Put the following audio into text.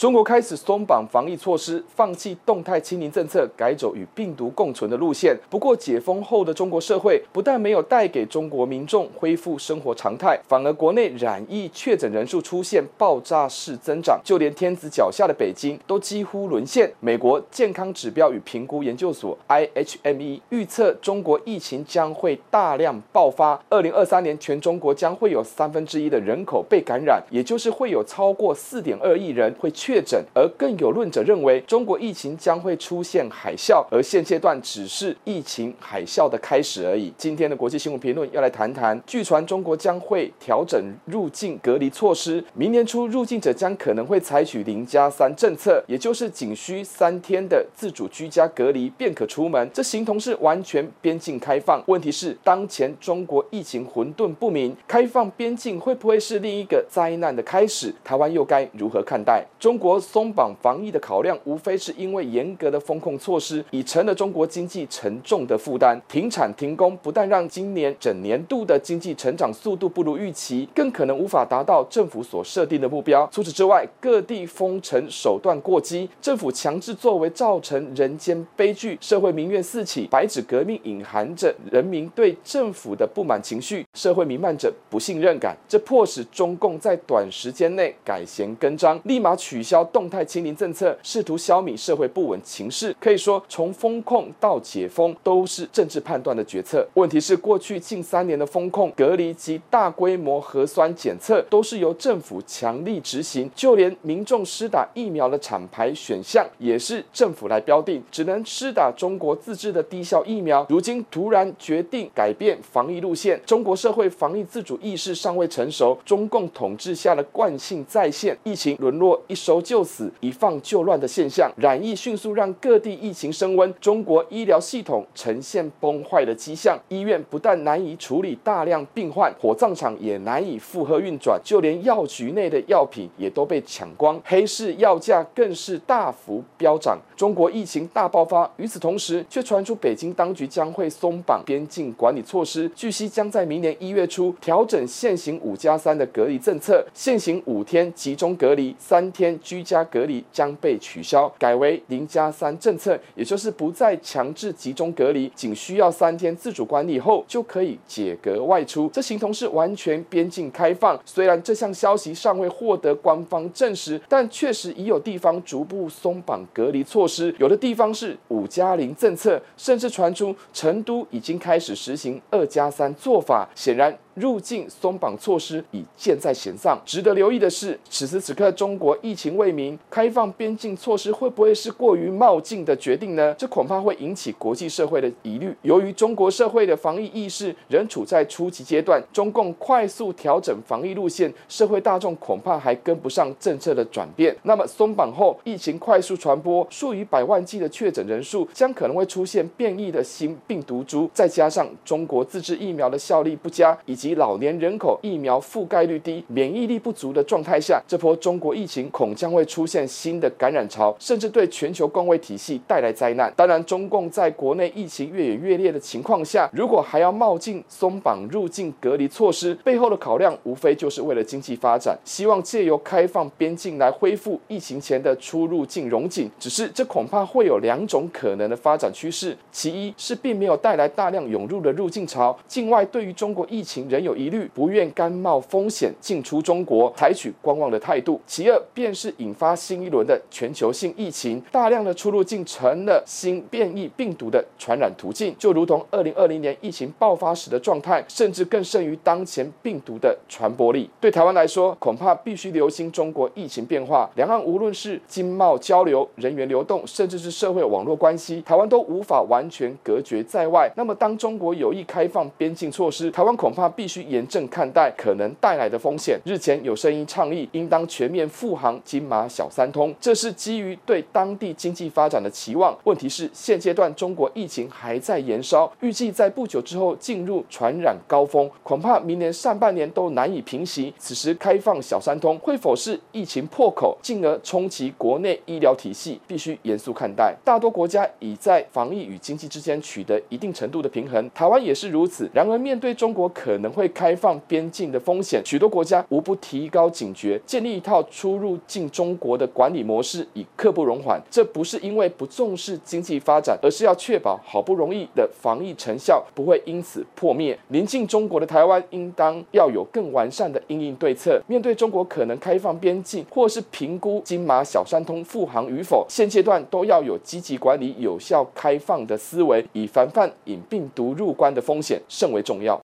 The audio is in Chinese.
中国开始松绑防疫措施，放弃动态清零政策，改走与病毒共存的路线。不过，解封后的中国社会不但没有带给中国民众恢复生活常态，反而国内染疫确诊人数出现爆炸式增长，就连天子脚下的北京都几乎沦陷。美国健康指标与评估研究所 IHME 预测，中国疫情将会大量爆发，二零二三年全中国将会有三分之一的人口被感染，也就是会有超过四点二亿人会确。确诊，而更有论者认为，中国疫情将会出现海啸，而现阶段只是疫情海啸的开始而已。今天的国际新闻评论要来谈谈，据传中国将会调整入境隔离措施，明年初入境者将可能会采取零加三政策，也就是仅需三天的自主居家隔离便可出门，这形同是完全边境开放。问题是，当前中国疫情混沌不明，开放边境会不会是另一个灾难的开始？台湾又该如何看待？中国松绑防疫的考量，无非是因为严格的风控措施已成了中国经济沉重的负担。停产停工不但让今年整年度的经济成长速度不如预期，更可能无法达到政府所设定的目标。除此之外，各地封城手段过激，政府强制作为造成人间悲剧，社会民怨四起。白纸革命隐含着人民对政府的不满情绪，社会弥漫着不信任感，这迫使中共在短时间内改弦更张，立马取消。动态清零政策，试图消弭社会不稳情势，可以说从封控到解封都是政治判断的决策。问题是，过去近三年的封控、隔离及大规模核酸检测都是由政府强力执行，就连民众施打疫苗的厂牌选项也是政府来标定，只能施打中国自制的低效疫苗。如今突然决定改变防疫路线，中国社会防疫自主意识尚未成熟，中共统治下的惯性再现，疫情沦落一收就死、一放就乱的现象，染疫迅速让各地疫情升温，中国医疗系统呈现崩坏的迹象。医院不但难以处理大量病患，火葬场也难以负荷运转，就连药局内的药品也都被抢光，黑市药价更是大幅飙涨。中国疫情大爆发，与此同时，却传出北京当局将会松绑边境管理措施，据悉将在明年一月初调整现行五加三的隔离政策，现行五天集中隔离，三天。居家隔离将被取消，改为零加三政策，也就是不再强制集中隔离，仅需要三天自主管理后就可以解隔外出。这形同是完全边境开放。虽然这项消息尚未获得官方证实，但确实已有地方逐步松绑隔离措施，有的地方是五加零政策，甚至传出成都已经开始实行二加三做法。显然。入境松绑措施已箭在弦上。值得留意的是，此时此刻中国疫情未明，开放边境措施会不会是过于冒进的决定呢？这恐怕会引起国际社会的疑虑。由于中国社会的防疫意识仍处在初级阶段，中共快速调整防疫路线，社会大众恐怕还跟不上政策的转变。那么松绑后，疫情快速传播，数以百万计的确诊人数将可能会出现变异的新病毒株，再加上中国自制疫苗的效力不佳，以及老年人口疫苗覆盖率低、免疫力不足的状态下，这波中国疫情恐将会出现新的感染潮，甚至对全球公卫体系带来灾难。当然，中共在国内疫情越演越烈的情况下，如果还要冒进松绑入境隔离措施，背后的考量无非就是为了经济发展，希望借由开放边境来恢复疫情前的出入境融景。只是这恐怕会有两种可能的发展趋势：其一是并没有带来大量涌入的入境潮，境外对于中国疫情仍有疑虑，不愿甘冒风险进出中国，采取观望的态度。其二，便是引发新一轮的全球性疫情，大量的出入境成了新变异病毒的传染途径，就如同二零二零年疫情爆发时的状态，甚至更胜于当前病毒的传播力。对台湾来说，恐怕必须留心中国疫情变化。两岸无论是经贸交流、人员流动，甚至是社会网络关系，台湾都无法完全隔绝在外。那么，当中国有意开放边境措施，台湾恐怕。必须严正看待可能带来的风险。日前有声音倡议，应当全面复航金马小三通，这是基于对当地经济发展的期望。问题是现阶段中国疫情还在延烧，预计在不久之后进入传染高峰，恐怕明年上半年都难以平息。此时开放小三通，会否是疫情破口，进而冲击国内医疗体系？必须严肃看待。大多国家已在防疫与经济之间取得一定程度的平衡，台湾也是如此。然而，面对中国可能会开放边境的风险，许多国家无不提高警觉，建立一套出入境中国的管理模式，以刻不容缓。这不是因为不重视经济发展，而是要确保好不容易的防疫成效不会因此破灭。临近中国的台湾，应当要有更完善的应应对策。面对中国可能开放边境，或是评估金马小三通复航与否，现阶段都要有积极管理、有效开放的思维，以防范引病毒入关的风险甚为重要。